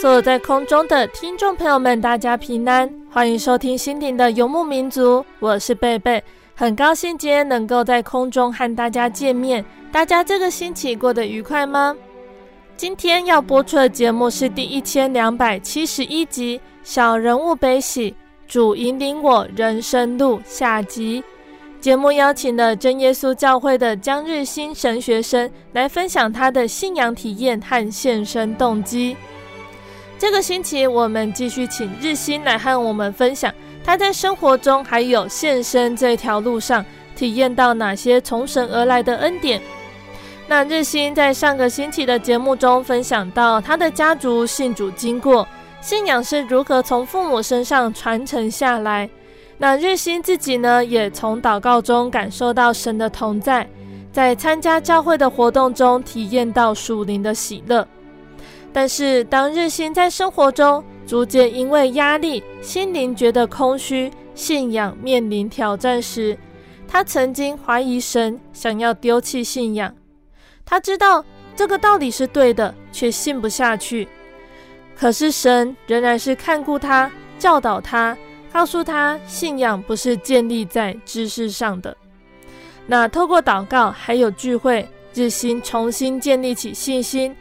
所有在空中的听众朋友们，大家平安，欢迎收听心灵的游牧民族，我是贝贝，很高兴今天能够在空中和大家见面。大家这个星期过得愉快吗？今天要播出的节目是第一千两百七十一集《小人物悲喜，主引领我人生路》下集。节目邀请了真耶稣教会的江日新神学生来分享他的信仰体验和献身动机。这个星期，我们继续请日新来和我们分享他在生活中还有献身这条路上体验到哪些从神而来的恩典。那日新在上个星期的节目中分享到他的家族信主经过，信仰是如何从父母身上传承下来。那日新自己呢，也从祷告中感受到神的同在，在参加教会的活动中体验到属灵的喜乐。但是，当日新在生活中逐渐因为压力，心灵觉得空虚，信仰面临挑战时，他曾经怀疑神，想要丢弃信仰。他知道这个道理是对的，却信不下去。可是神仍然是看顾他，教导他，告诉他信仰不是建立在知识上的。那透过祷告还有聚会，日新重新建立起信心。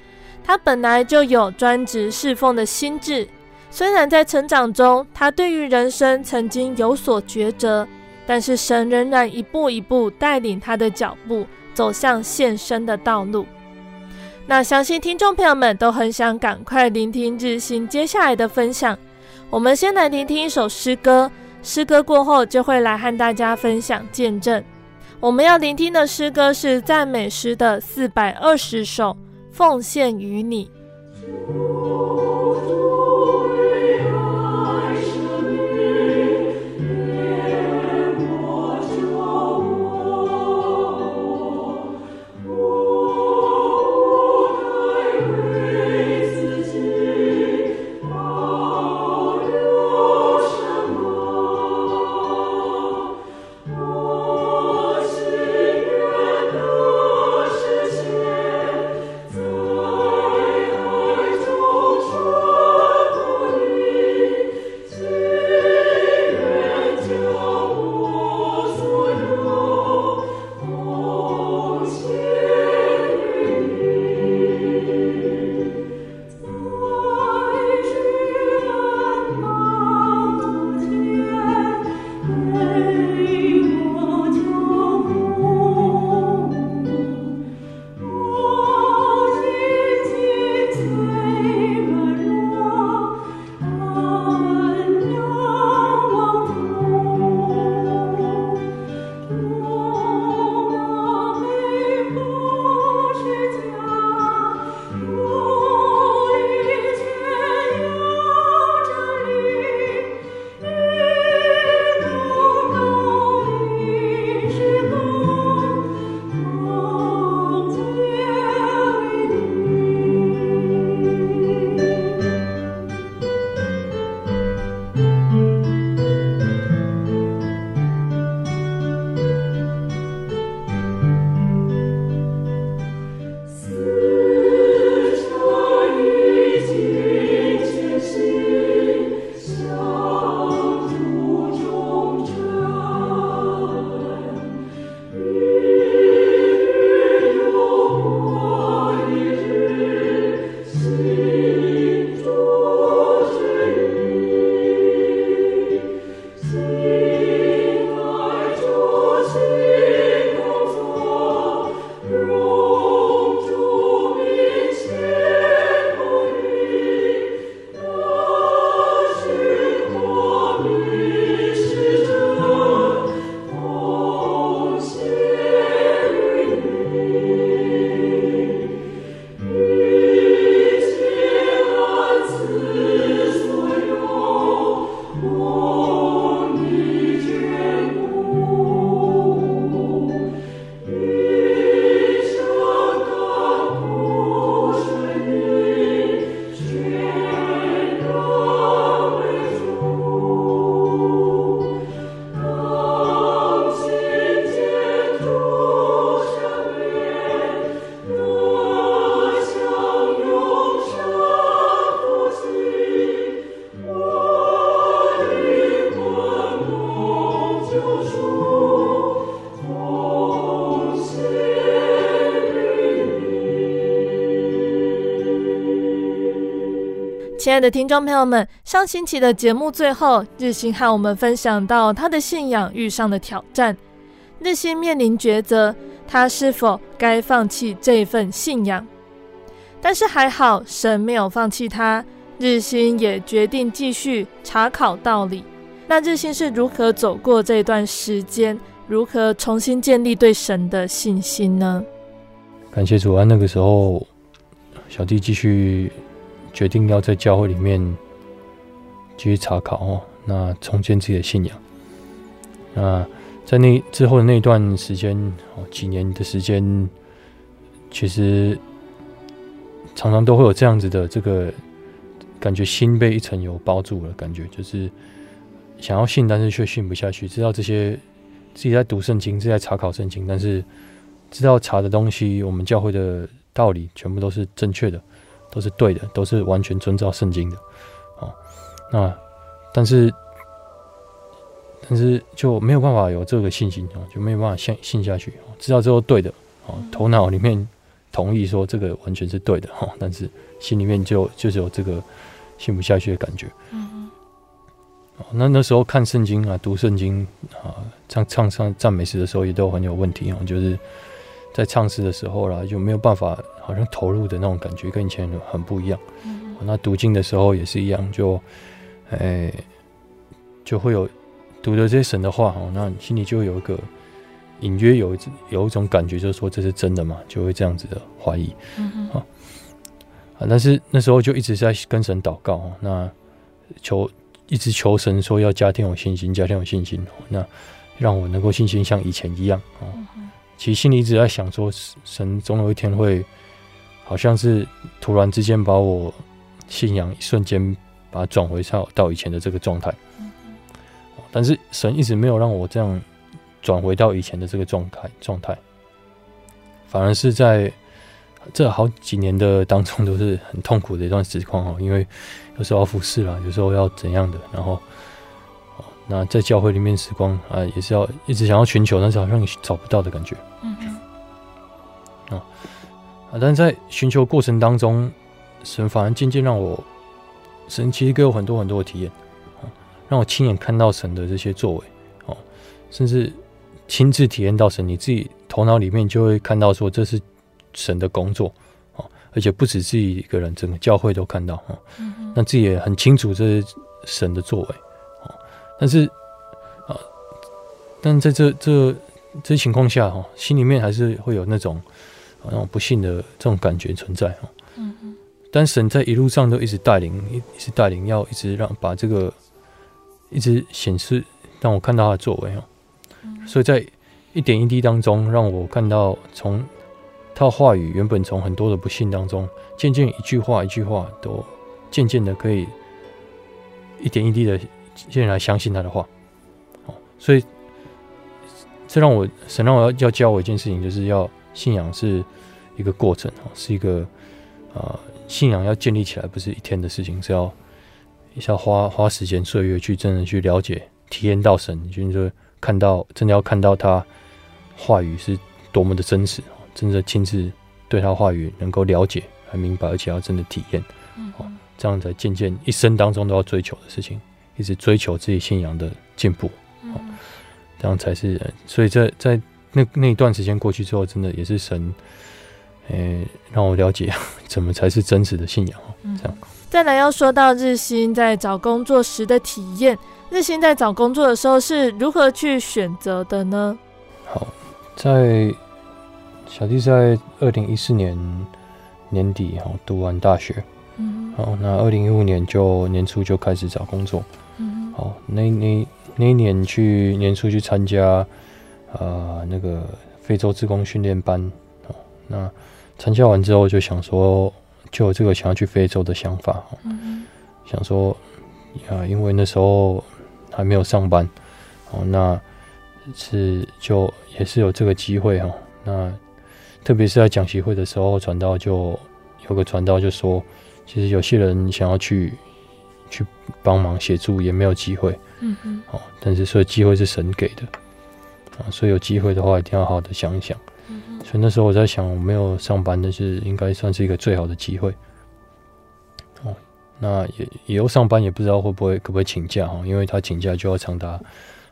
他本来就有专职侍奉的心志，虽然在成长中，他对于人生曾经有所抉择，但是神仍然一步一步带领他的脚步走向献身的道路。那相信听众朋友们都很想赶快聆听日新接下来的分享。我们先来聆听一首诗歌，诗歌过后就会来和大家分享见证。我们要聆听的诗歌是赞美诗的四百二十首。奉献于你。亲爱的听众朋友们，上星期的节目最后，日新和我们分享到他的信仰遇上的挑战。日新面临抉择，他是否该放弃这份信仰？但是还好，神没有放弃他。日新也决定继续查考道理。那日新是如何走过这段时间？如何重新建立对神的信心呢？感谢主啊！那个时候，小弟继续决定要在教会里面继续查考哦，那重建自己的信仰。那在那之后的那段时间哦，几年的时间，其实常常都会有这样子的这个感觉，心被一层油包住了，感觉就是想要信，但是却信不下去。知道这些自己在读圣经，自己在查考圣经，但是知道查的东西，我们教会的道理全部都是正确的，都是对的，都是完全遵照圣经的。哦，那但是。但是就没有办法有这个信心啊，就没有办法信信下去。知道之后对的，哦，头脑里面同意说这个完全是对的哈，但是心里面就就是有这个信不下去的感觉。嗯，那那时候看圣经啊，读圣经啊，唱唱唱赞美诗的时候也都很有问题啊，就是在唱诗的时候啦，就没有办法好像投入的那种感觉，跟以前很不一样。嗯，那读经的时候也是一样，就哎就会有。读的这些神的话，哦，那你心里就会有一个隐约有一有一种感觉，就是说这是真的嘛，就会这样子的怀疑，嗯啊，但是那时候就一直在跟神祷告，那求一直求神说要加添我信心，加添我信心，那让我能够信心像以前一样啊。其实心里一直在想说，神总有一天会，好像是突然之间把我信仰一瞬间把它转回到到以前的这个状态。但是神一直没有让我这样转回到以前的这个状态状态，反而是在这好几年的当中都是很痛苦的一段时光哦，因为有时候要服侍啦，有时候要怎样的，然后那在教会里面时光啊，也是要一直想要寻求，但是好像找不到的感觉，嗯嗯，啊，但是在寻求过程当中，神反而渐渐让我，神其实给我很多很多的体验。让我亲眼看到神的这些作为，哦，甚至亲自体验到神，你自己头脑里面就会看到说这是神的工作，哦，而且不止自己一个人，整个教会都看到，哦，那自己也很清楚这是神的作为，哦，但是啊，但在这这这情况下，哈，心里面还是会有那种那种不幸的这种感觉存在，哈，嗯嗯，但神在一路上都一直带领，一直带领，要一直让把这个。一直显示让我看到他的作为哦，所以在一点一滴当中，让我看到从他的话语原本从很多的不幸当中，渐渐一句话一句话都渐渐的可以一点一滴的渐渐来相信他的话哦，所以这让我神让我要要教我一件事情，就是要信仰是一个过程哦，是一个啊信仰要建立起来不是一天的事情，是要是。要花花时间岁月去真的去了解、体验到神，就是说看到真的要看到他话语是多么的真实，真的亲自对他话语能够了解、还明白，而且要真的体验，哦，这样才渐渐一生当中都要追求的事情，一直追求自己信仰的进步，哦，这样才是。所以在在那那一段时间过去之后，真的也是神，诶、欸，让我了解 怎么才是真实的信仰，这样。再来要说到日新在找工作时的体验，日新在找工作的时候是如何去选择的呢？好，在小弟在二零一四年年底哈读完大学，嗯，好，那二零一五年就年初就开始找工作，嗯，好，那那那一年去年初去参加啊、呃、那个非洲自工训练班，哦，那参加完之后就想说。就有这个想要去非洲的想法，嗯、想说啊，因为那时候还没有上班，哦，那是就也是有这个机会哈。那特别是在讲习会的时候，传道就有个传道就说，其实有些人想要去去帮忙协助，也没有机会，嗯嗯，哦，但是所以机会是神给的，啊，所以有机会的话，一定要好好的想一想。所以那时候我在想，我没有上班，但是应该算是一个最好的机会。哦，那也以后上班也不知道会不会可不可以请假哈，因为他请假就要长达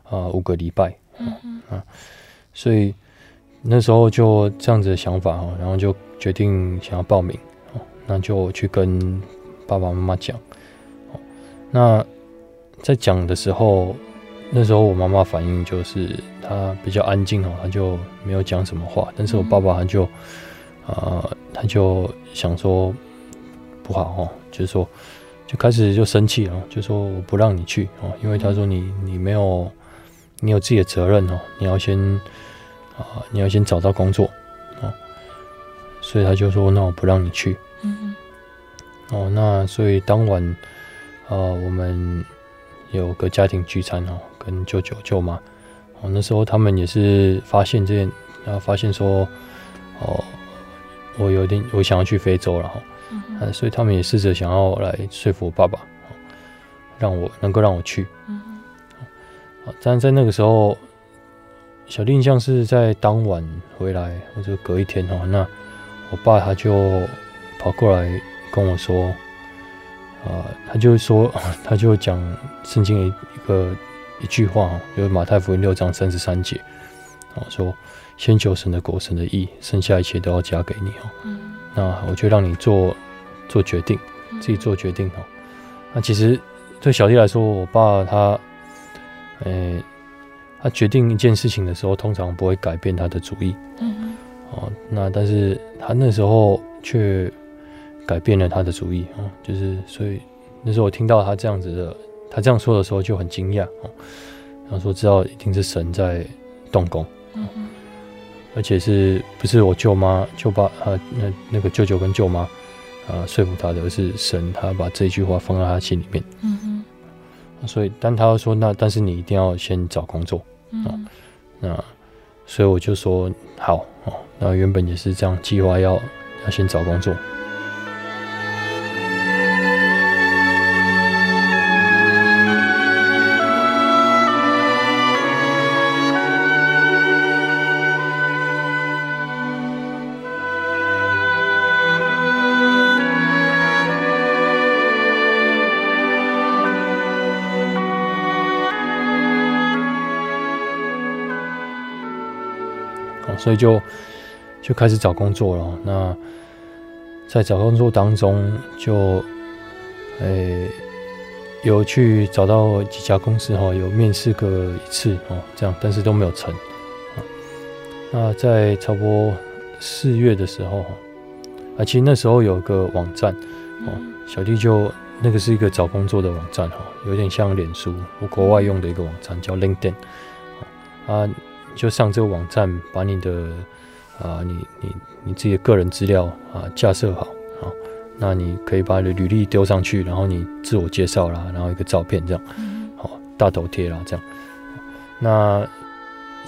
啊五个礼拜，嗯嗯，所以那时候就这样子的想法哈，然后就决定想要报名，那就去跟爸爸妈妈讲，那在讲的时候，那时候我妈妈反应就是她比较安静哦，她就没有讲什么话，但是我爸爸他就啊，他就想说不好哦，就是说。就开始就生气了，就说我不让你去哦，因为他说你你没有你有自己的责任哦，你要先啊你要先找到工作哦，所以他就说那我不让你去，嗯哦，那所以当晚啊我们有个家庭聚餐哦，跟舅舅舅妈哦，那时候他们也是发现这件，然后发现说哦我有点我想要去非洲了哈。嗯，所以他们也试着想要来说服我爸爸，让我能够让我去。嗯，但在那个时候，小弟印象是在当晚回来或者隔一天哦，那我爸他就跑过来跟我说，啊，他就说，他就讲圣经的一个一句话，就是马太福音六章三十三节，啊，说先求神的国，神的义，剩下一切都要加给你哦。嗯。那我就让你做做决定，自己做决定哦。那其实对小弟来说，我爸他，呃，他决定一件事情的时候，通常不会改变他的主意。嗯。哦，那但是他那时候却改变了他的主意哦，就是所以那时候我听到他这样子的，他这样说的时候就很惊讶哦，然后说知道一定是神在动工。嗯。而且是不是我舅妈、舅爸啊？那那个舅舅跟舅妈啊，说服他的，而是神，他把这句话放在他心里面。嗯嗯。所以，但他说那，但是你一定要先找工作。嗯。那所以我就说好哦。那原本也是这样计划，要要先找工作。所以就就开始找工作了。那在找工作当中就，就、欸、诶有去找到几家公司哈，有面试过一次哦，这样，但是都没有成。那在差不多四月的时候，啊，其实那时候有个网站哦，小弟就那个是一个找工作的网站哈，有点像脸书我国外用的一个网站叫 LinkedIn 啊。就上这个网站，把你的啊，你你你自己的个人资料啊架设好啊，那你可以把你的履历丢上去，然后你自我介绍啦，然后一个照片这样，好大头贴啦这样。那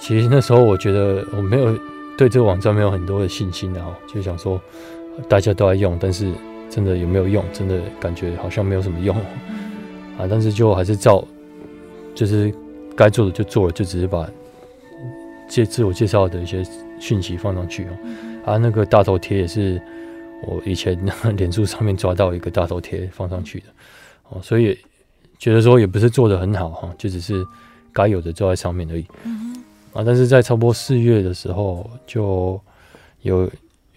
其实那时候我觉得我没有对这个网站没有很多的信心然后，就想说大家都在用，但是真的有没有用？真的感觉好像没有什么用 啊，但是就还是照就是该做的就做了，就只是把。介自我介绍的一些讯息放上去哦，啊，那个大头贴也是我以前 脸书上面抓到一个大头贴放上去的。哦，所以觉得说也不是做的很好哈，就只是该有的做在上面而已。啊，但是在差不多四月的时候，就有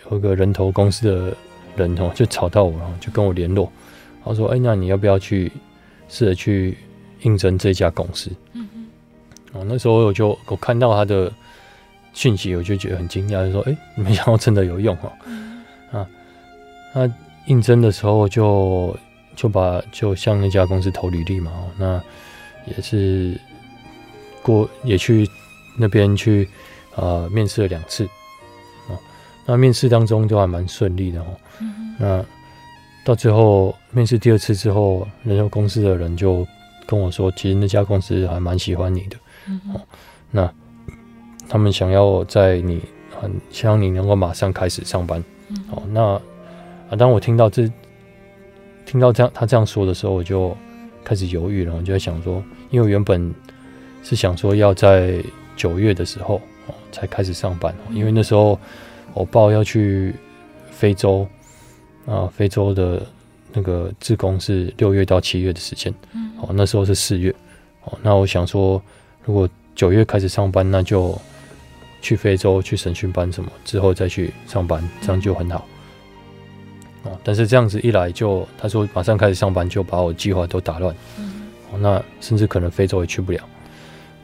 有一个人头公司的人哦，就找到我，然后就跟我联络，他说：“哎，那你要不要去试着去应征这家公司？”嗯哦，那时候我就我看到他的讯息，我就觉得很惊讶，就说：“哎、欸，没想到真的有用哦！”啊，那应征的时候就就把就向那家公司投履历嘛，那也是过也去那边去啊、呃、面试了两次，啊，那面试当中都还蛮顺利的哦。那到最后面试第二次之后，那家公司的人就跟我说，其实那家公司还蛮喜欢你的。哦，那他们想要在你很希望你能够马上开始上班。哦，那啊，当我听到这听到这样他这样说的时候，我就开始犹豫了。我就在想说，因为我原本是想说要在九月的时候哦才开始上班，因为那时候我报要去非洲啊，非洲的那个自工是六月到七月的时间，哦，那时候是四月，哦，那我想说，如果九月开始上班，那就去非洲去审讯班什么，之后再去上班，这样就很好。哦，但是这样子一来就，他说马上开始上班，就把我计划都打乱，哦，那甚至可能非洲也去不了，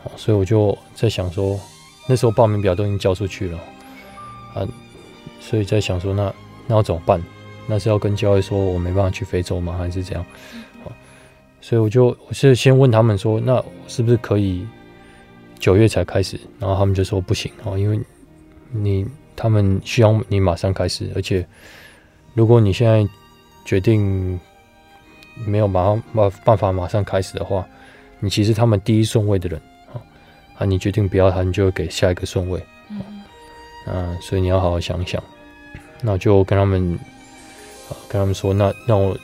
哦，所以我就在想说，那时候报名表都已经交出去了，啊，所以在想说，那那要怎么办？那是要跟教会说我没办法去非洲吗？还是怎样？所以我就我是先问他们说，那是不是可以九月才开始？然后他们就说不行哦，因为你他们需要你马上开始，而且如果你现在决定没有马上办办法马上开始的话，你其实他们第一顺位的人啊，你决定不要他，你就会给下一个顺位。嗯，所以你要好好想一想。那就跟他们。跟他们说，那让我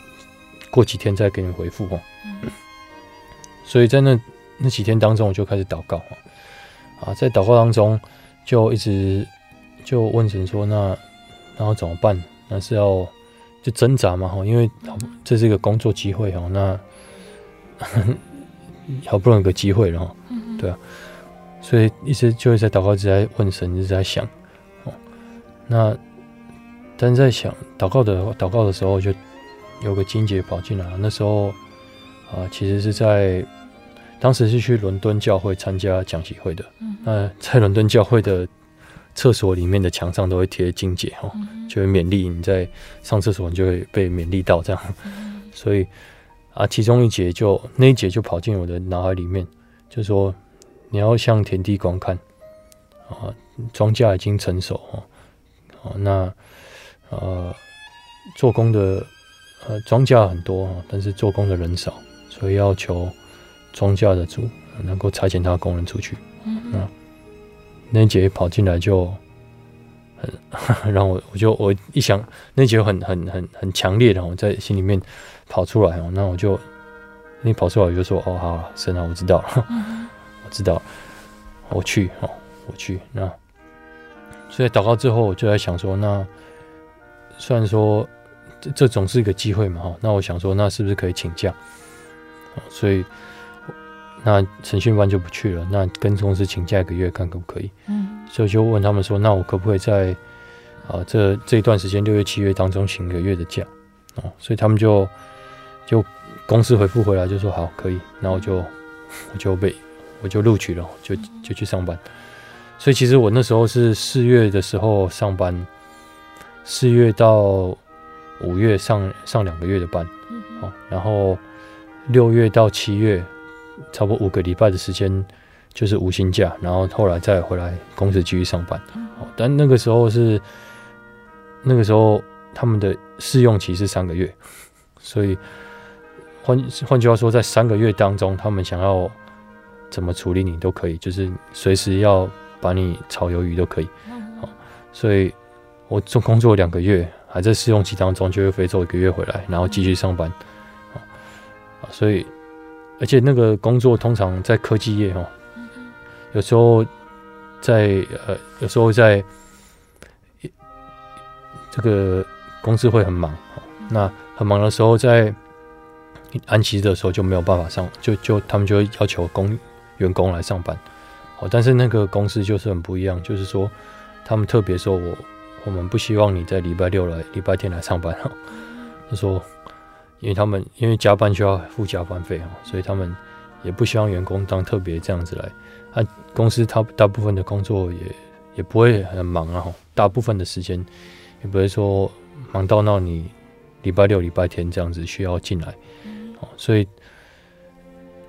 过几天再给你回复哦。嗯、所以在那那几天当中，我就开始祷告啊，在祷告当中就一直就问神说，那然后怎么办？那是要就挣扎嘛哈，因为这是一个工作机会哦，那 好不容易有个机会了哈，对啊，所以一直就会在祷告，一直在问神，一直在想哦，那。但在想祷告的祷告的时候，就有个金姐跑进来。那时候啊，其实是在当时是去伦敦教会参加讲习会的。那在伦敦教会的厕所里面的墙上都会贴经节哦，就会勉励你在上厕所，你就会被勉励到这样。所以啊，其中一节就那一节就跑进我的脑海里面，就说你要向田地观看啊，庄稼已经成熟哦，哦那。呃，做工的呃庄稼很多，但是做工的人少，所以要求庄稼的主能够差遣他工人出去。嗯，嗯，那节跑进来就很 让我，我就我一想，那节很很很很强烈的，我在心里面跑出来哦，那我就你跑出来我就说哦，好，神啊，我知道了，嗯、我知道，我去哦，我去。那所以祷告之后，我就在想说那。虽然说这这总是一个机会嘛，哈，那我想说，那是不是可以请假？所以那审讯班就不去了，那跟公司请假一个月，看可不可以？嗯，所以就问他们说，那我可不可以在啊这这一段时间六月七月当中请一个月的假？哦，所以他们就就公司回复回来就说好可以，那我就我就被我就录取了，就就去上班。所以其实我那时候是四月的时候上班。四月到五月上上两个月的班，哦，然后六月到七月，差不多五个礼拜的时间就是无薪假，然后后来再回来公司继续上班。哦，但那个时候是那个时候他们的试用期是三个月，所以换换句话说，在三个月当中，他们想要怎么处理你都可以，就是随时要把你炒鱿鱼都可以。哦，所以。我做工作两个月，还在试用期当中，就会飞走一个月回来，然后继续上班。啊，所以，而且那个工作通常在科技业哦，有时候在呃，有时候在这个公司会很忙。那很忙的时候，在安息的时候就没有办法上，就就他们就会要求工员工来上班。哦，但是那个公司就是很不一样，就是说他们特别说我。我们不希望你在礼拜六来、礼拜天来上班哈。他说，因为他们因为加班需要付加班费哦，所以他们也不希望员工当特别这样子来。啊，公司他大部分的工作也也不会很忙啊，大部分的时间也不会说忙到让你礼拜六、礼拜天这样子需要进来。哦，所以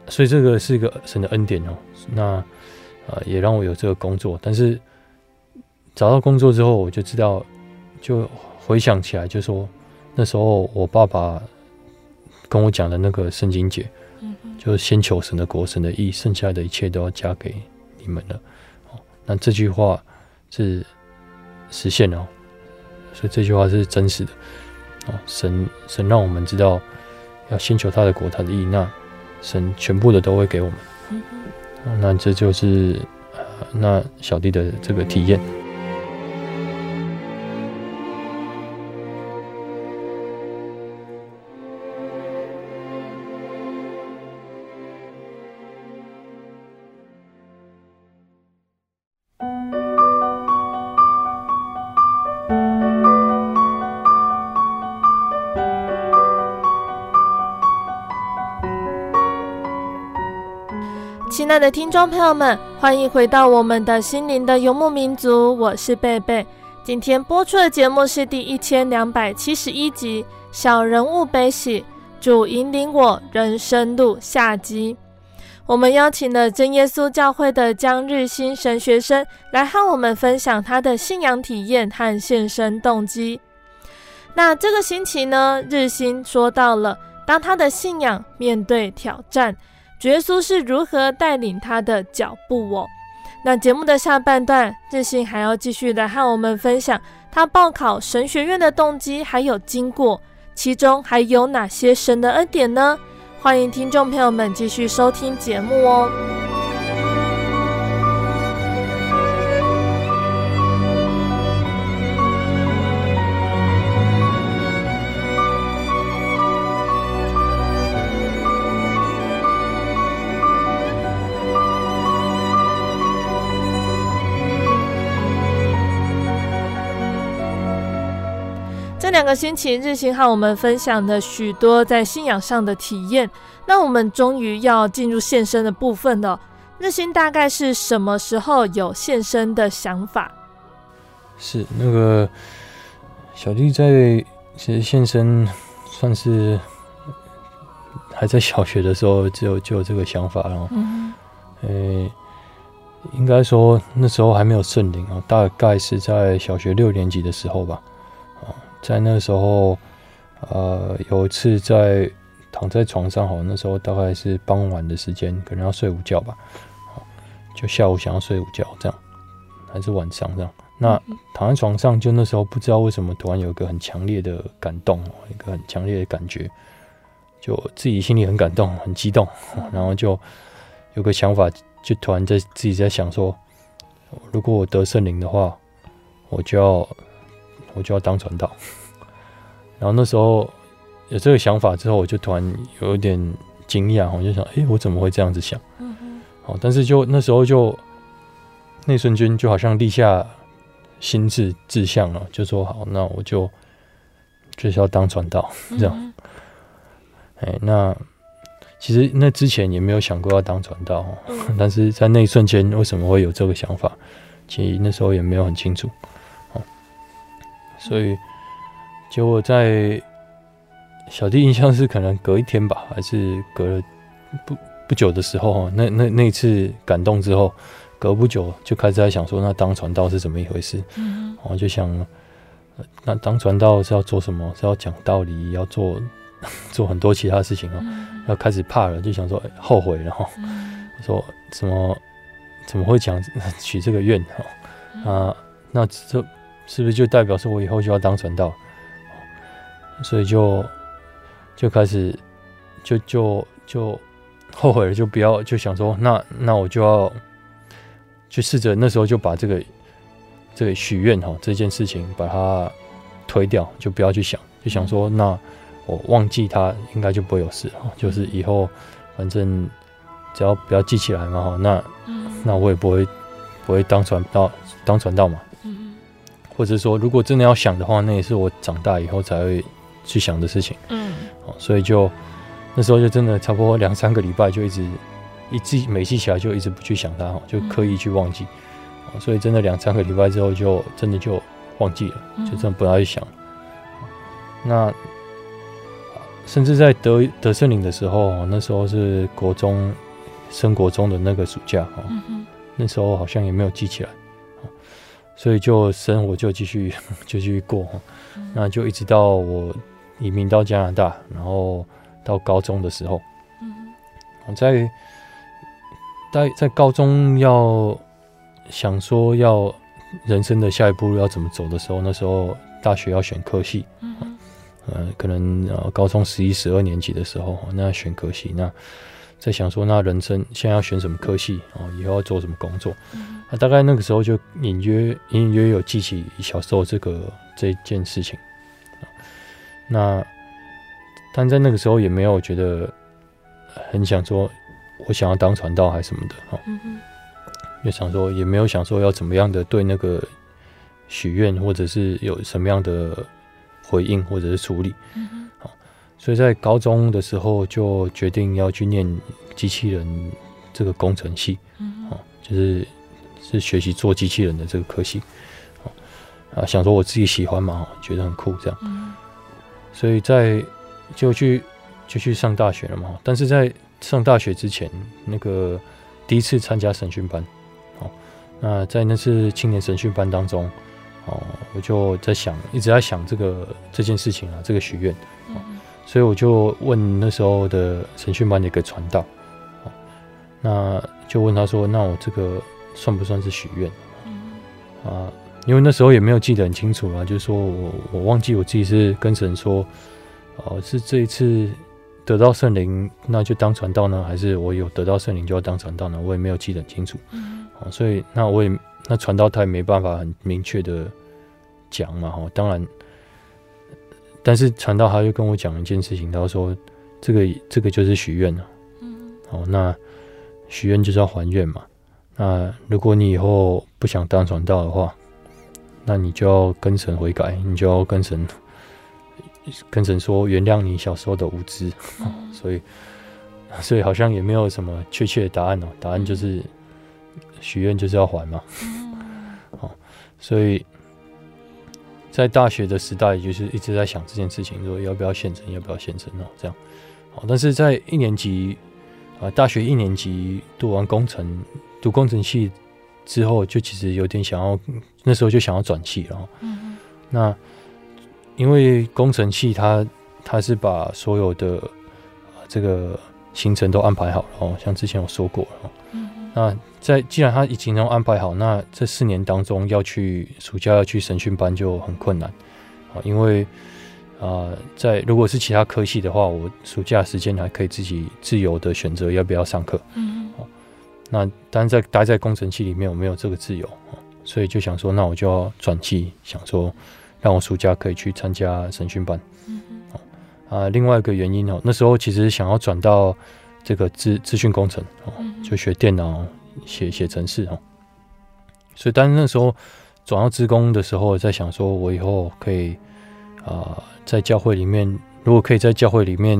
所以这个是一个神的恩典哦。那呃，也让我有这个工作，但是。找到工作之后，我就知道，就回想起来，就说那时候我爸爸跟我讲的那个圣经节，嗯，就是先求神的国、神的义，剩下的一切都要加给你们了。哦，那这句话是实现了，所以这句话是真实的。哦，神神让我们知道要先求他的国、他的义，那神全部的都会给我们。嗯，那这就是呃那小弟的这个体验。的听众朋友们，欢迎回到我们的心灵的游牧民族，我是贝贝。今天播出的节目是第一千两百七十一集《小人物悲喜，主引领我人生路》下集。我们邀请了真耶稣教会的江日新神学生来和我们分享他的信仰体验和献身动机。那这个星期呢，日新说到了，当他的信仰面对挑战，耶稣是如何带领他的脚步哦。那节目的下半段，日新还要继续来和我们分享他报考神学院的动机还有经过，其中还有哪些神的恩典呢？欢迎听众朋友们继续收听节目哦。两个星期，日新和我们分享了许多在信仰上的体验。那我们终于要进入献身的部分了。日新大概是什么时候有献身的想法？是那个小弟在其实献身算是还在小学的时候就有就有这个想法了。嗯，诶，应该说那时候还没有圣灵啊，大概是在小学六年级的时候吧。在那时候，呃，有一次在躺在床上，好，那时候大概是傍晚的时间，可能要睡午觉吧，就下午想要睡午觉，这样，还是晚上这样。那躺在床上，就那时候不知道为什么突然有一个很强烈的感动，一个很强烈的感觉，就自己心里很感动，很激动，然后就有个想法，就突然在自己在想说，如果我得圣灵的话，我就要。我就要当传道，然后那时候有这个想法之后，我就突然有点惊讶，我就想，哎，我怎么会这样子想？好，但是就那时候就那瞬间就好像立下心志志向了，就说好，那我就就是要当传道这样。哎，那其实那之前也没有想过要当传道，但是在那一瞬间为什么会有这个想法？其实那时候也没有很清楚。所以，结果在小弟印象是可能隔一天吧，还是隔了不不久的时候，那那那次感动之后，隔不久就开始在想说，那当传道是怎么一回事？嗯，我就想，那当传道是要做什么？是要讲道理，要做 做很多其他事情啊？要开始怕了，就想说后悔了哈。说怎么怎么会讲 许这个愿哈？啊，那这。是不是就代表说我以后就要当传道？所以就就开始就就就后悔了，就不要就想说，那那我就要去试着那时候就把这个这个许愿哈这件事情把它推掉，就不要去想，就想说，那我忘记它应该就不会有事哈，就是以后反正只要不要记起来嘛哈，那那我也不会不会当传道当传道嘛。或者说，如果真的要想的话，那也是我长大以后才会去想的事情。嗯，所以就那时候就真的差不多两三个礼拜，就一直一记每记起来就一直不去想它，哈，就刻意去忘记。所以真的两三个礼拜之后，就真的就忘记了，就真的不要去想。那甚至在德德胜岭的时候，那时候是国中升国中的那个暑假，哈，那时候好像也没有记起来。所以就生活就继续 就继续过，那就一直到我移民到加拿大，然后到高中的时候，我在在在高中要想说要人生的下一步要怎么走的时候，那时候大学要选科系，呃，可能呃高中十一十二年级的时候，那选科系那。在想说，那人生现在要选什么科系哦？以后要做什么工作？大概那个时候就隐约隐隐约约有记起小时候这个这件事情。那但在那个时候也没有觉得很想说，我想要当传道还是什么的哈。嗯嗯。也想说，也没有想说要怎么样的对那个许愿，或者是有什么样的回应或者是处理。嗯所以在高中的时候就决定要去念机器人这个工程系，哦，就是是学习做机器人的这个科系，哦，啊，想说我自己喜欢嘛，觉得很酷这样，所以在就去就去上大学了嘛，但是在上大学之前，那个第一次参加审讯班，哦，那在那次青年审讯班当中，哦，我就在想，一直在想这个这件事情啊，这个许愿，哦，所以我就问那时候的审讯班的一个传道，哦，那就问他说，那我这个算不算是许愿？啊，因为那时候也没有记得很清楚啊，就是说我我忘记我自己是跟神说，哦，是这一次。得到圣灵，那就当传道呢？还是我有得到圣灵就要当传道呢？我也没有记得很清楚。嗯，所以那我也那传道他也没办法很明确的讲嘛。哈，当然，但是传道他就跟我讲一件事情，他说这个这个就是许愿了。嗯，哦，那许愿就是要还愿嘛。那如果你以后不想当传道的话，那你就要跟神悔改，你就要跟神。跟神说原谅你小时候的无知，嗯、所以所以好像也没有什么确切的答案哦。答案就是许愿就是要还嘛。好、嗯，所以在大学的时代，就是一直在想这件事情，说要不要现身，要不要现身哦，这样。好，但是在一年级啊，大学一年级读完工程，读工程系之后，就其实有点想要，那时候就想要转系了。嗯，那。因为工程系他他是把所有的这个行程都安排好了哦，像之前有说过了。嗯。那在既然他已经能安排好，那这四年当中要去暑假要去审训班就很困难啊，因为啊，在如果是其他科系的话，我暑假时间还可以自己自由的选择要不要上课。嗯。那但在待在工程系里面，我没有这个自由，所以就想说，那我就要转系，想说。让我暑假可以去参加审讯班，嗯啊，另外一个原因哦，那时候其实想要转到这个资资讯工程哦，就学电脑、写写程式哦，所以但是那时候转到职工的时候，在想说我以后可以啊，在教会里面，如果可以在教会里面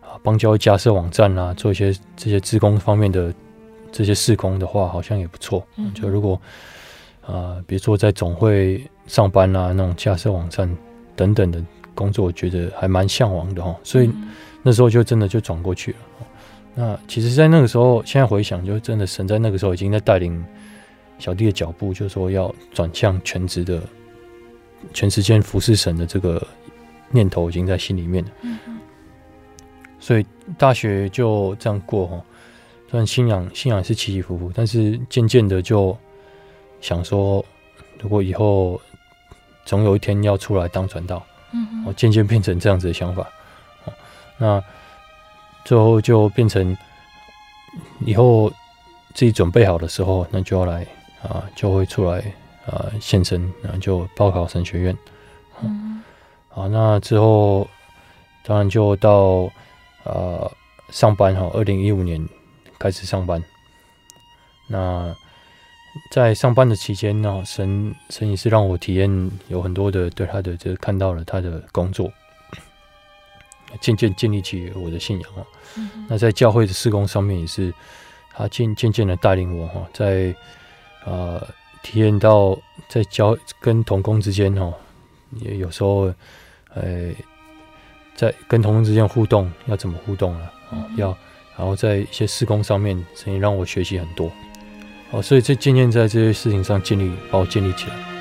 啊帮教会加设网站啊，做一些这些职工方面的这些事工的话，好像也不错。就如果啊，比如说在总会。上班啊，那种架设网站等等的工作，我觉得还蛮向往的哈，所以那时候就真的就转过去了。那其实，在那个时候，现在回想，就真的神在那个时候已经在带领小弟的脚步，就是说要转向全职的、全时间服侍神的这个念头已经在心里面了。所以大学就这样过哈，虽然信仰信仰是起起伏伏，但是渐渐的就想说，如果以后总有一天要出来当传道，嗯，我渐渐变成这样子的想法，那最后就变成以后自己准备好的时候，那就要来啊，就会出来啊现身，然后就报考神学院，嗯，好，那之后当然就到呃上班哈，二零一五年开始上班，那。在上班的期间呢，神神也是让我体验有很多的对他的，就是看到了他的工作，渐渐建立起我的信仰啊。嗯、那在教会的施工上面也是，他渐渐渐的带领我哈，在啊、呃、体验到在教跟同工之间哈，也有时候呃在跟同工之间互动要怎么互动了啊？要然后在一些施工上面，曾经让我学习很多。哦，所以这渐渐在这些事情上建立，把我建立起来。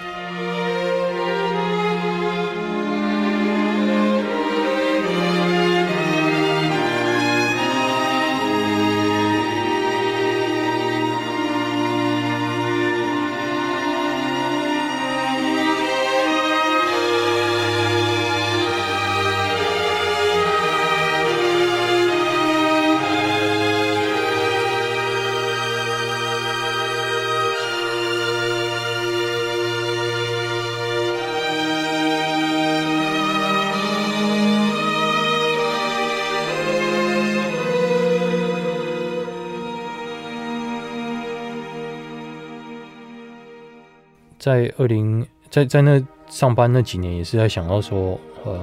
在二零在在那上班那几年，也是在想到说，呃，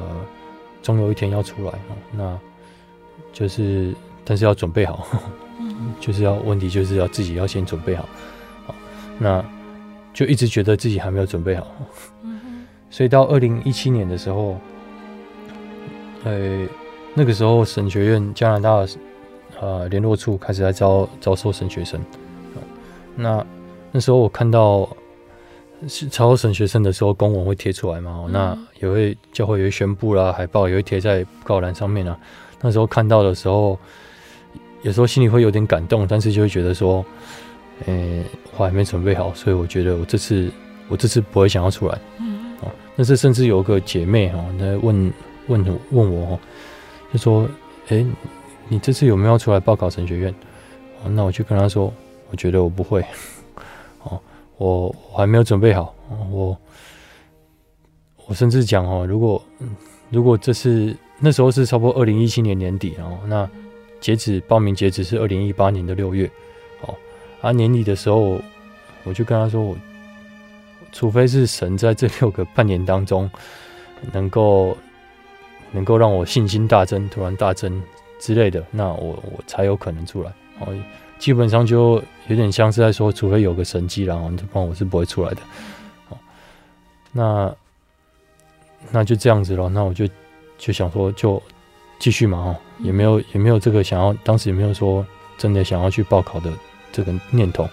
总有一天要出来，那就是，但是要准备好，就是要问题就是要自己要先准备好，好，那就一直觉得自己还没有准备好，所以到二零一七年的时候，呃，那个时候神学院加拿大呃联络处开始在招招收神学生，那那时候我看到是超神学生的时候，公文会贴出来嘛，那也会教会也会宣布啦，海报也会贴在布告栏上面啊，那时候看到的时候。有时候心里会有点感动，但是就会觉得说，诶、欸，我还没准备好，所以我觉得我这次我这次不会想要出来。嗯，哦，但是甚至有个姐妹哈，在问问问我哈，就说，诶、欸，你这次有没有要出来报考神学院？哦，那我就跟她说，我觉得我不会。我我还没有准备好。我我甚至讲哦，如果如果这次那时候是差不多二零一七年年底哦，那。截止报名截止是二零一八年的六月，哦，啊年底的时候，我就跟他说，我除非是神在这六个半年当中，能够能够让我信心大增，突然大增之类的，那我我才有可能出来。哦，基本上就有点像是在说，除非有个神迹，然后不然我是不会出来的。哦，那那就这样子了，那我就就想说就。继续嘛，哈，也没有也没有这个想要，当时也没有说真的想要去报考的这个念头。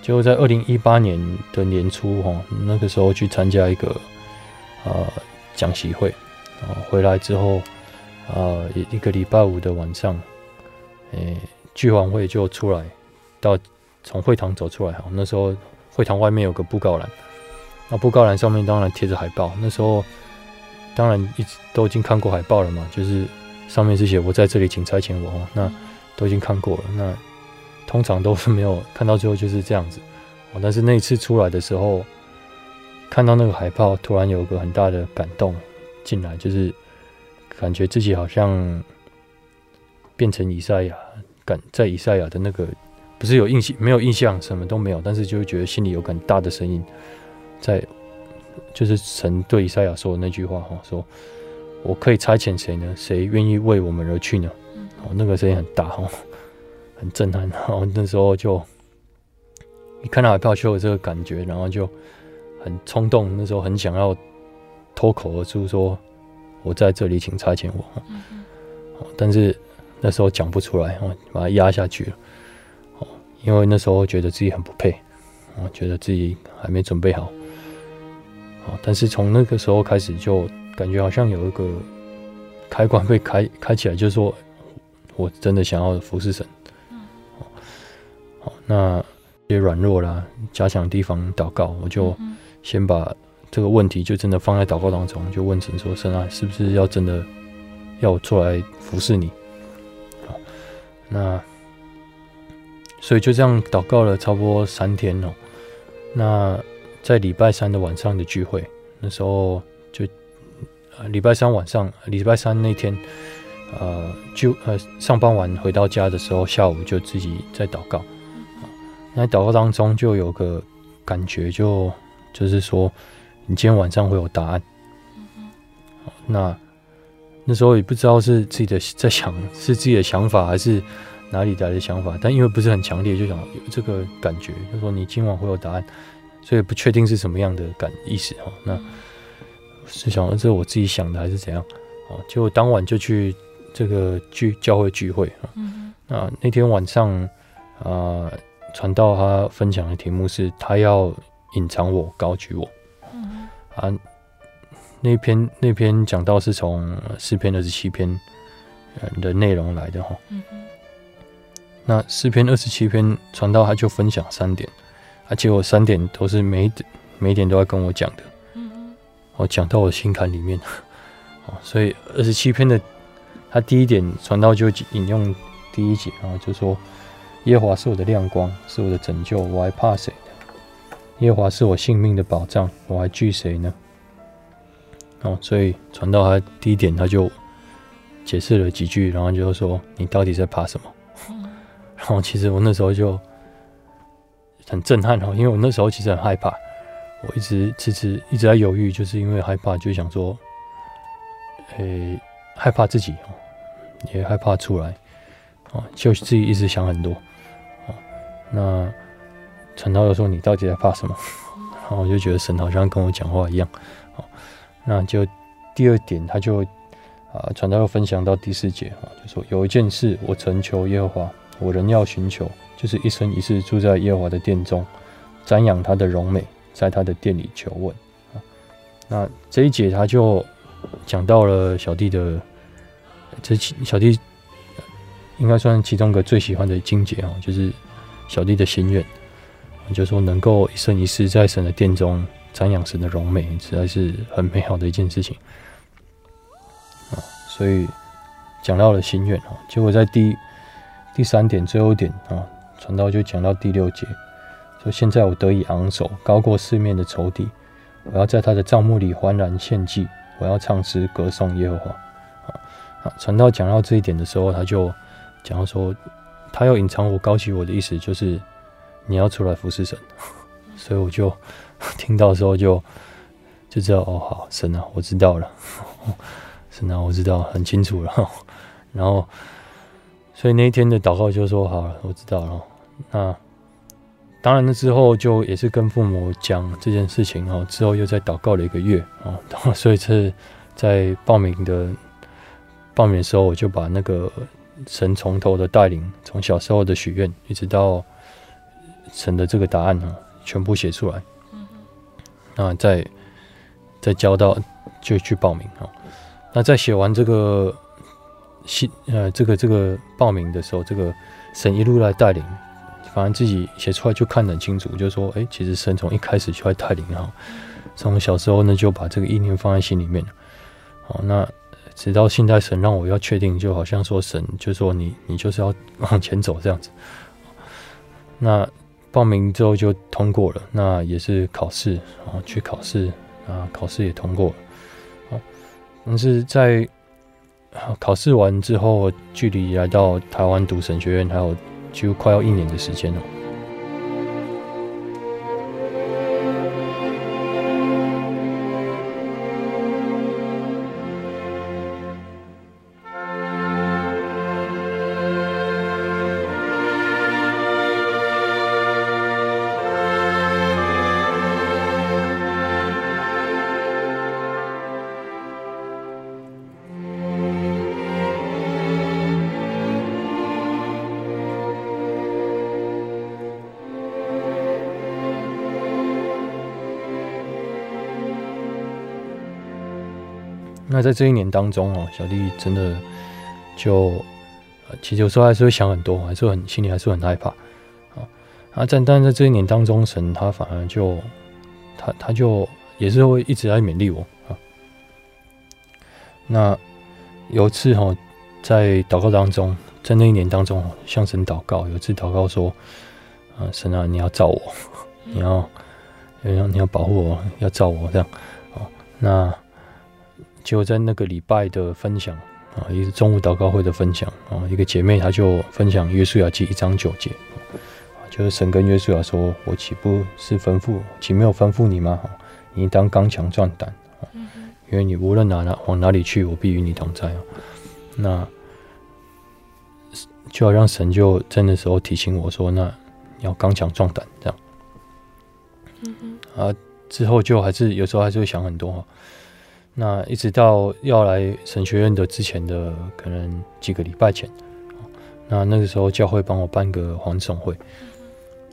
结果在二零一八年的年初，哈，那个时候去参加一个呃讲习会，啊，回来之后，啊，一个礼拜五的晚上，诶，聚完会就出来，到从会堂走出来，哈，那时候会堂外面有个布告栏，那布告栏上面当然贴着海报，那时候。当然，一直都已经看过海报了嘛，就是上面是写“我在这里，请差遣我”哦，那都已经看过了。那通常都是没有看到最后就是这样子哦。但是那一次出来的时候，看到那个海报，突然有个很大的感动进来，就是感觉自己好像变成以赛亚，感在以赛亚的那个不是有印象，没有印象，什么都没有，但是就会觉得心里有很大的声音在。就是神对以赛亚说的那句话哈，说我可以差遣谁呢？谁愿意为我们而去呢？哦，那个声音很大哈，很震撼。然后那时候就一看到海报就有这个感觉，然后就很冲动。那时候很想要脱口而出说：“我在这里，请差遣我。”但是那时候讲不出来，把它压下去了。哦，因为那时候觉得自己很不配，我觉得自己还没准备好。但是从那个时候开始，就感觉好像有一个开关被开开起来，就是说我真的想要服侍神。好，那些软弱啦，加强地方祷告，我就先把这个问题就真的放在祷告当中，就问神说：“神啊，是不是要真的要我出来服侍你？”好，那所以就这样祷告了差不多三天哦。那。在礼拜三的晚上的聚会，那时候就，呃，礼拜三晚上，礼拜三那天，呃，就呃上班完回到家的时候，下午就自己在祷告，那祷告当中就有个感觉就，就就是说，你今天晚上会有答案。那那时候也不知道是自己的在想，是自己的想法还是哪里来的想法，但因为不是很强烈，就想有这个感觉，就说你今晚会有答案。所以不确定是什么样的感意思哈，那是想这是我自己想的还是怎样？哦，就当晚就去这个聚教会聚会啊。那那天晚上啊，传道他分享的题目是他要隐藏我，高举我。啊，那篇那篇讲到是从四篇二十七篇的内容来的哈。那四篇二十七篇传道他就分享三点。而且我三点都是每每一点都要跟我讲的，嗯，我讲到我心坎里面，哦，所以二十七篇的他第一点传道就引用第一节，啊就说耶和华是我的亮光，是我的拯救，我还怕谁呢？耶和华是我性命的保障，我还惧谁呢？哦，所以传到他第一点他就解释了几句，然后就说你到底在怕什么？然后其实我那时候就。很震撼哦，因为我那时候其实很害怕，我一直迟迟一直在犹豫，就是因为害怕，就想说，诶、欸，害怕自己哦，也害怕出来，哦，就自己一直想很多，哦，那传道又说，你到底在怕什么？然后我就觉得神好像跟我讲话一样，哦，那就第二点，他就啊传道又分享到第四节啊，就说有一件事我曾求耶和华，我仍要寻求，就是一生一世住在耶和华的殿中，瞻仰他的荣美，在他的殿里求问啊。那这一节他就讲到了小弟的，这小弟应该算其中一个最喜欢的经节啊，就是小弟的心愿，就是说能够一生一世在神的殿中瞻仰神的荣美，实在是很美好的一件事情啊。所以讲到了心愿啊，结果在第第三点最后一点啊，传道就讲到第六节，说现在我得以昂首，高过四面的仇敌。我要在他的帐幕里欢然献祭，我要唱诗歌颂耶和华。啊，传道讲到这一点的时候，他就讲到说，他要隐藏我、高举我的意思，就是你要出来服侍神。所以我就 听到的时候就就知道，哦，好，神啊，我知道了，神啊，我知道很清楚了。然后，所以那一天的祷告就说，好了，我知道了。那。当然了，之后就也是跟父母讲这件事情哦。之后又再祷告了一个月哦，所以是在报名的报名的时候，我就把那个神从头的带领，从小时候的许愿，一直到神的这个答案啊，全部写出来。那再再交到就去报名啊。那在写完这个信呃这个这个报名的时候，这个神一路来带领。反正自己写出来就看得很清楚，就说，哎、其实神从一开始就在带领哈，从小时候呢就把这个意念放在心里面，好，那直到现在神让我要确定，就好像说神就说你你就是要往前走这样子，那报名之后就通过了，那也是考试啊，去考试啊，考试也通过了，啊，但是在考试完之后，距离来到台湾读神学院还有。就快要一年的时间了。那在这一年当中哦，小弟真的就，其实有时候还是会想很多，还是很心里还是很害怕啊。啊，但但在这一年当中，神他反而就他他就也是会一直在勉励我啊。那有一次哈，在祷告当中，在那一年当中向神祷告，有一次祷告说：“啊，神啊，你要照我，你要你要你要保护我，要照我这样。”哦，那。就在那个礼拜的分享啊，也是中午祷告会的分享啊，一个姐妹她就分享约书亚记一章九节，就是神跟约书亚说：“我岂不是吩咐，岂没有吩咐你吗？你应当刚强壮胆，因为你无论哪哪往哪里去，我必与你同在啊。”那就好像神就在那时候提醒我说：“那你要刚强壮胆。”这样。啊，之后就还是有时候还是会想很多哈。那一直到要来神学院的之前的可能几个礼拜前，那那个时候教会帮我办个欢送会，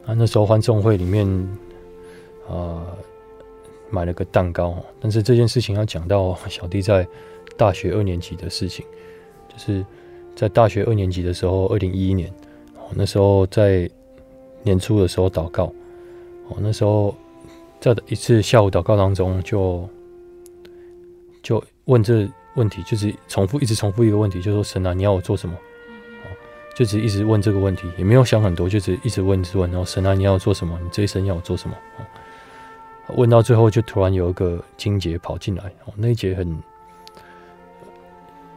啊，那时候欢送会里面，啊，买了个蛋糕，但是这件事情要讲到小弟在大学二年级的事情，就是在大学二年级的时候，二零一一年，那时候在年初的时候祷告，哦，那时候在一次下午祷告当中就。就问这问题，就是重复，一直重复一个问题，就说神啊，你要我做什么？就只一直问这个问题，也没有想很多，就只一直问，一直问。然后神啊，你要我做什么？你这一生要我做什么？问到最后，就突然有一个经节跑进来，那一节很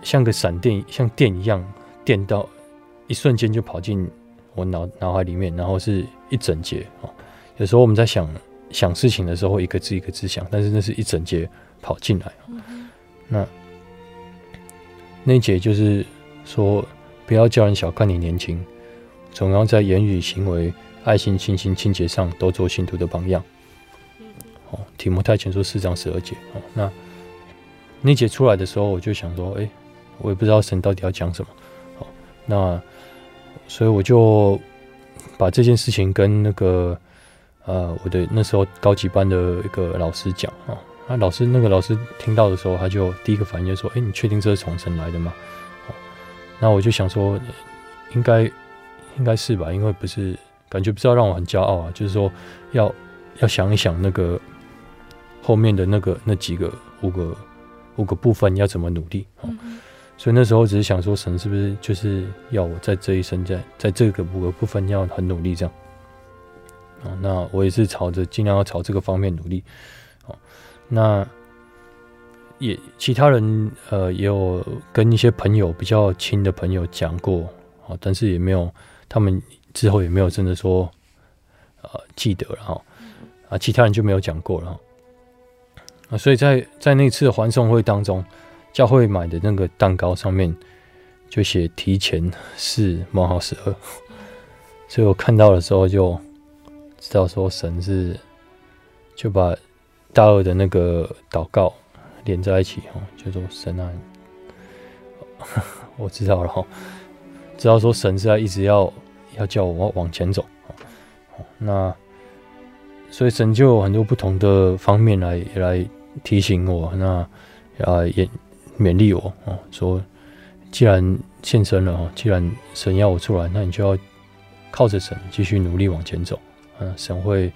像个闪电，像电一样电到，一瞬间就跑进我脑脑海里面，然后是一整节。有时候我们在想想事情的时候，一个字一个字想，但是那是一整节跑进来。那那节就是说，不要叫人小看你年轻，总要在言语、行为、爱心、信心、清洁上都做信徒的榜样。哦，提摩太前书四章十二节。哦，那那节出来的时候，我就想说，哎，我也不知道神到底要讲什么。好，那所以我就把这件事情跟那个呃我的那时候高级班的一个老师讲啊。那老师那个老师听到的时候，他就第一个反应就说：“哎，你确定这是从神来的吗？”那我就想说，应该应该是吧，因为不是感觉不知道让我很骄傲啊，就是说要要想一想那个。后面的那个那几个五个五个部分要怎么努力？嗯、所以那时候只是想说，神是不是就是要我在这一生在在这个五个部分要很努力这样？啊，那我也是朝着尽量要朝这个方面努力。那也其他人呃也有跟一些朋友比较亲的朋友讲过啊，但是也没有他们之后也没有真的说呃记得了哈啊，其他人就没有讲过了。啊，所以在在那次的欢送会当中，教会买的那个蛋糕上面就写提前是冒号十二，所以我看到的时候就知道说神是就把大二的那个祷告连在一起哦，就说神啊，我知道了哈，知道说神是在一直要要叫我往前走，那所以神就有很多不同的方面来来。提醒我，那啊也勉励我哦，说既然献身了哦，既然神要我出来，那你就要靠着神继续努力往前走，嗯，神会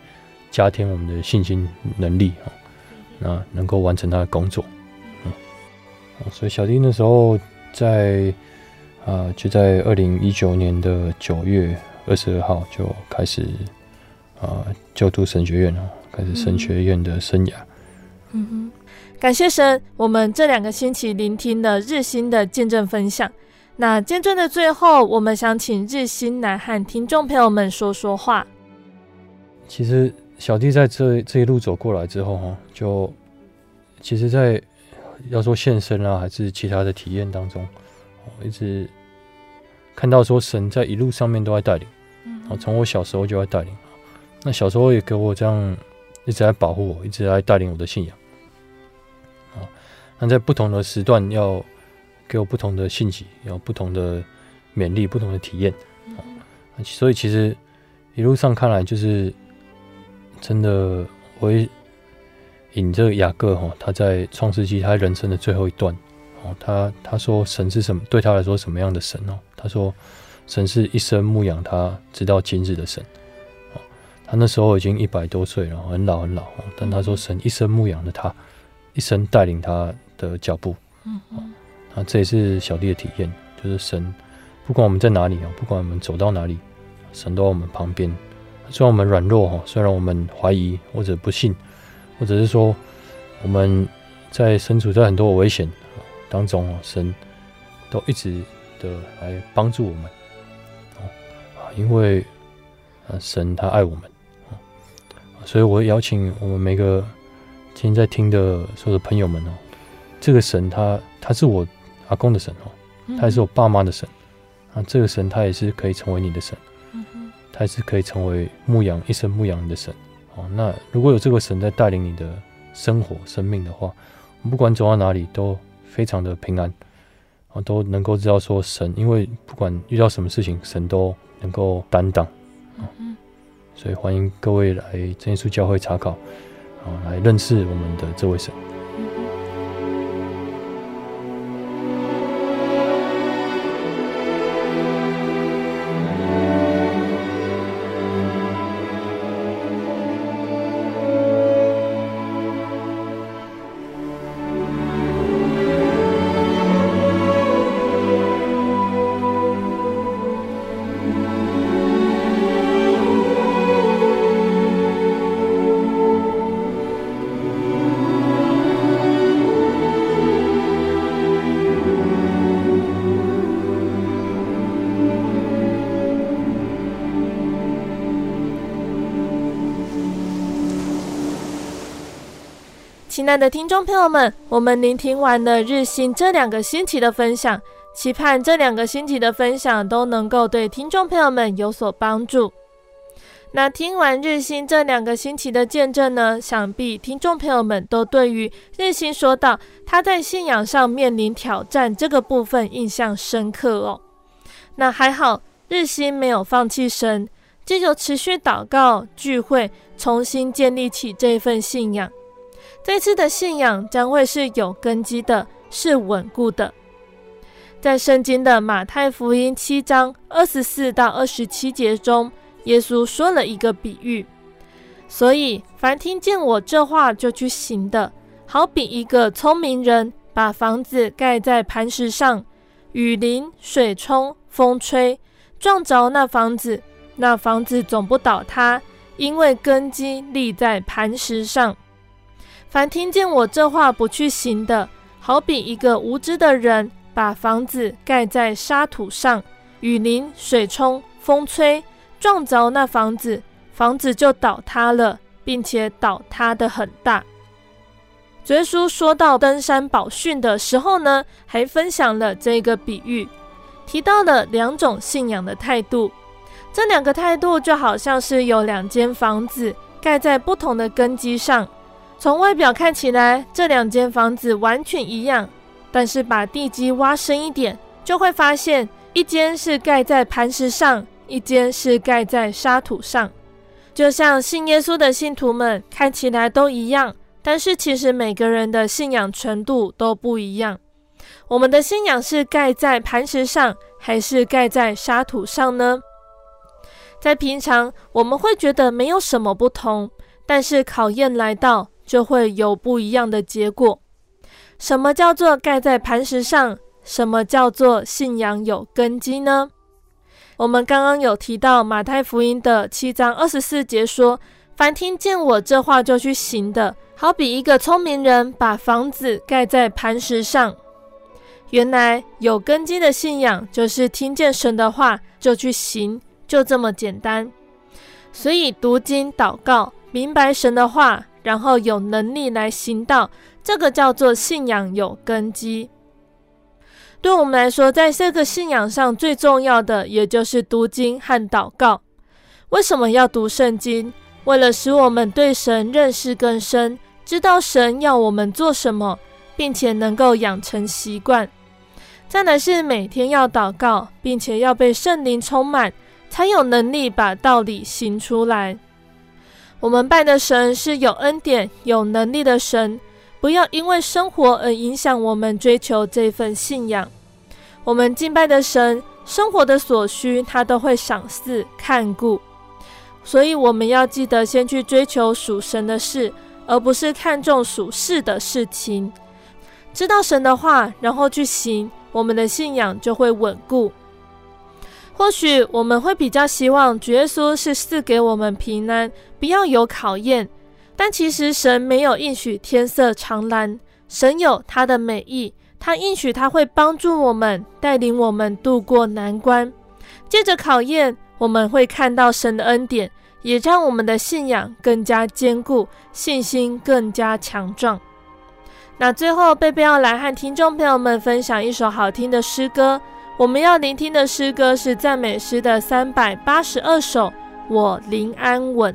加添我们的信心能力啊，那能够完成他的工作，嗯，所以小弟那时候在啊，就在二零一九年的九月二十二号就开始啊就读神学院了，开始神学院的生涯。嗯哼，感谢神，我们这两个星期聆听了日新的见证分享。那见证的最后，我们想请日新来和听众朋友们说说话。其实小弟在这这一路走过来之后，哈，就其实，在要说献身啊，还是其他的体验当中，我一直看到说神在一路上面都在带领。嗯，从我小时候就在带领。那小时候也给我这样一直在保护我，一直在带领我的信仰。啊那在不同的时段，要给我不同的信息，有不同的勉励，不同的体验。啊所以其实一路上看来，就是真的，我会引这个雅各哈，他在创世纪他人生的最后一段哦，他他说神是什么？对他来说什么样的神哦？他说神是一生牧养他直到今日的神。哦他那时候已经一百多岁了，很老很老。但他说神一生牧养了他，一生带领他。的脚步，嗯，啊，这也是小弟的体验，就是神，不管我们在哪里啊，不管我们走到哪里，神都在我们旁边。虽然我们软弱哈，虽然我们怀疑或者不信，或者是说我们在身处在很多危险当中，神都一直的来帮助我们，啊，因为神他爱我们，所以我邀请我们每个今天在听的所有的朋友们哦。这个神他他是我阿公的神哦，他也是我爸妈的神啊。这个神他也是可以成为你的神，他也是可以成为牧羊一生牧养你的神哦。那如果有这个神在带领你的生活生命的话，不管走到哪里都非常的平安啊，都能够知道说神，因为不管遇到什么事情，神都能够担当啊。所以欢迎各位来真耶稣教会查考啊，来认识我们的这位神。亲爱的听众朋友们，我们聆听完了日新这两个星期的分享，期盼这两个星期的分享都能够对听众朋友们有所帮助。那听完日新这两个星期的见证呢，想必听众朋友们都对于日新说到他在信仰上面临挑战这个部分印象深刻哦。那还好，日新没有放弃神，借由持续祷告聚会，重新建立起这份信仰。这次的信仰将会是有根基的，是稳固的。在圣经的马太福音七章二十四到二十七节中。耶稣说了一个比喻，所以凡听见我这话就去行的，好比一个聪明人把房子盖在磐石上，雨淋、水冲、风吹，撞着那房子，那房子总不倒塌，因为根基立在磐石上。凡听见我这话不去行的，好比一个无知的人把房子盖在沙土上，雨淋、水冲、风吹。撞着那房子，房子就倒塌了，并且倒塌的很大。耶稣说到登山宝训的时候呢，还分享了这个比喻，提到了两种信仰的态度。这两个态度就好像是有两间房子盖在不同的根基上，从外表看起来，这两间房子完全一样，但是把地基挖深一点，就会发现一间是盖在磐石上。一间是盖在沙土上，就像信耶稣的信徒们看起来都一样，但是其实每个人的信仰程度都不一样。我们的信仰是盖在磐石上，还是盖在沙土上呢？在平常我们会觉得没有什么不同，但是考验来到就会有不一样的结果。什么叫做盖在磐石上？什么叫做信仰有根基呢？我们刚刚有提到马太福音的七章二十四节说：“凡听见我这话就去行的，好比一个聪明人把房子盖在磐石上。”原来有根基的信仰就是听见神的话就去行，就这么简单。所以读经、祷告、明白神的话，然后有能力来行道，这个叫做信仰有根基。对我们来说，在这个信仰上最重要的，也就是读经和祷告。为什么要读圣经？为了使我们对神认识更深，知道神要我们做什么，并且能够养成习惯。再来是每天要祷告，并且要被圣灵充满，才有能力把道理行出来。我们拜的神是有恩典、有能力的神。不要因为生活而影响我们追求这份信仰。我们敬拜的神，生活的所需，他都会赏赐看顾。所以我们要记得先去追求属神的事，而不是看重属世的事情。知道神的话，然后去行，我们的信仰就会稳固。或许我们会比较希望主耶稣是赐给我们平安，不要有考验。但其实神没有应许天色常蓝，神有他的美意，他应许他会帮助我们，带领我们度过难关。借着考验，我们会看到神的恩典，也让我们的信仰更加坚固，信心更加强壮。那最后，贝贝要来和听众朋友们分享一首好听的诗歌。我们要聆听的诗歌是赞美诗的三百八十二首，《我临安稳》。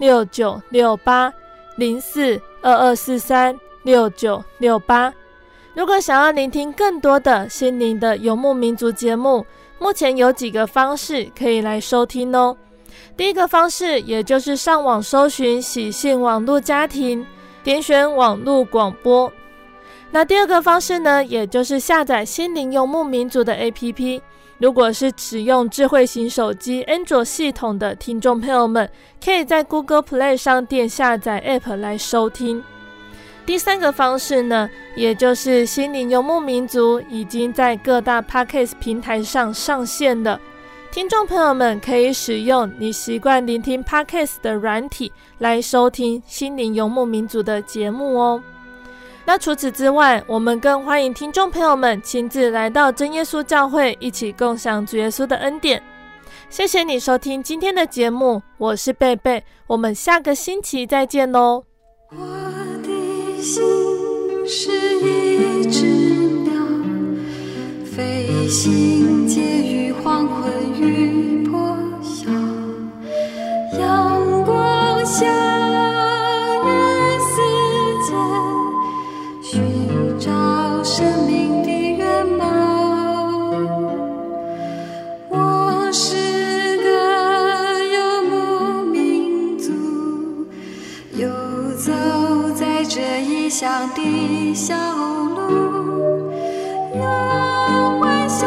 六九六八零四二二四三六九六八。如果想要聆听更多的心灵的游牧民族节目，目前有几个方式可以来收听哦。第一个方式，也就是上网搜寻喜信网络家庭，点选网络广播。那第二个方式呢，也就是下载心灵游牧民族的 APP。如果是使用智慧型手机安卓系统的听众朋友们，可以在 Google Play 商店下载 App 来收听。第三个方式呢，也就是心灵游牧民族已经在各大 Podcast 平台上上线了。听众朋友们可以使用你习惯聆听 Podcast 的软体来收听心灵游牧民族的节目哦。那除此之外，我们更欢迎听众朋友们亲自来到真耶稣教会，一起共享主耶稣的恩典。谢谢你收听今天的节目，我是贝贝，我们下个星期再见喽。心是一只鸟，飞行介于黄昏与破晓，阳光下。乡的小路有微笑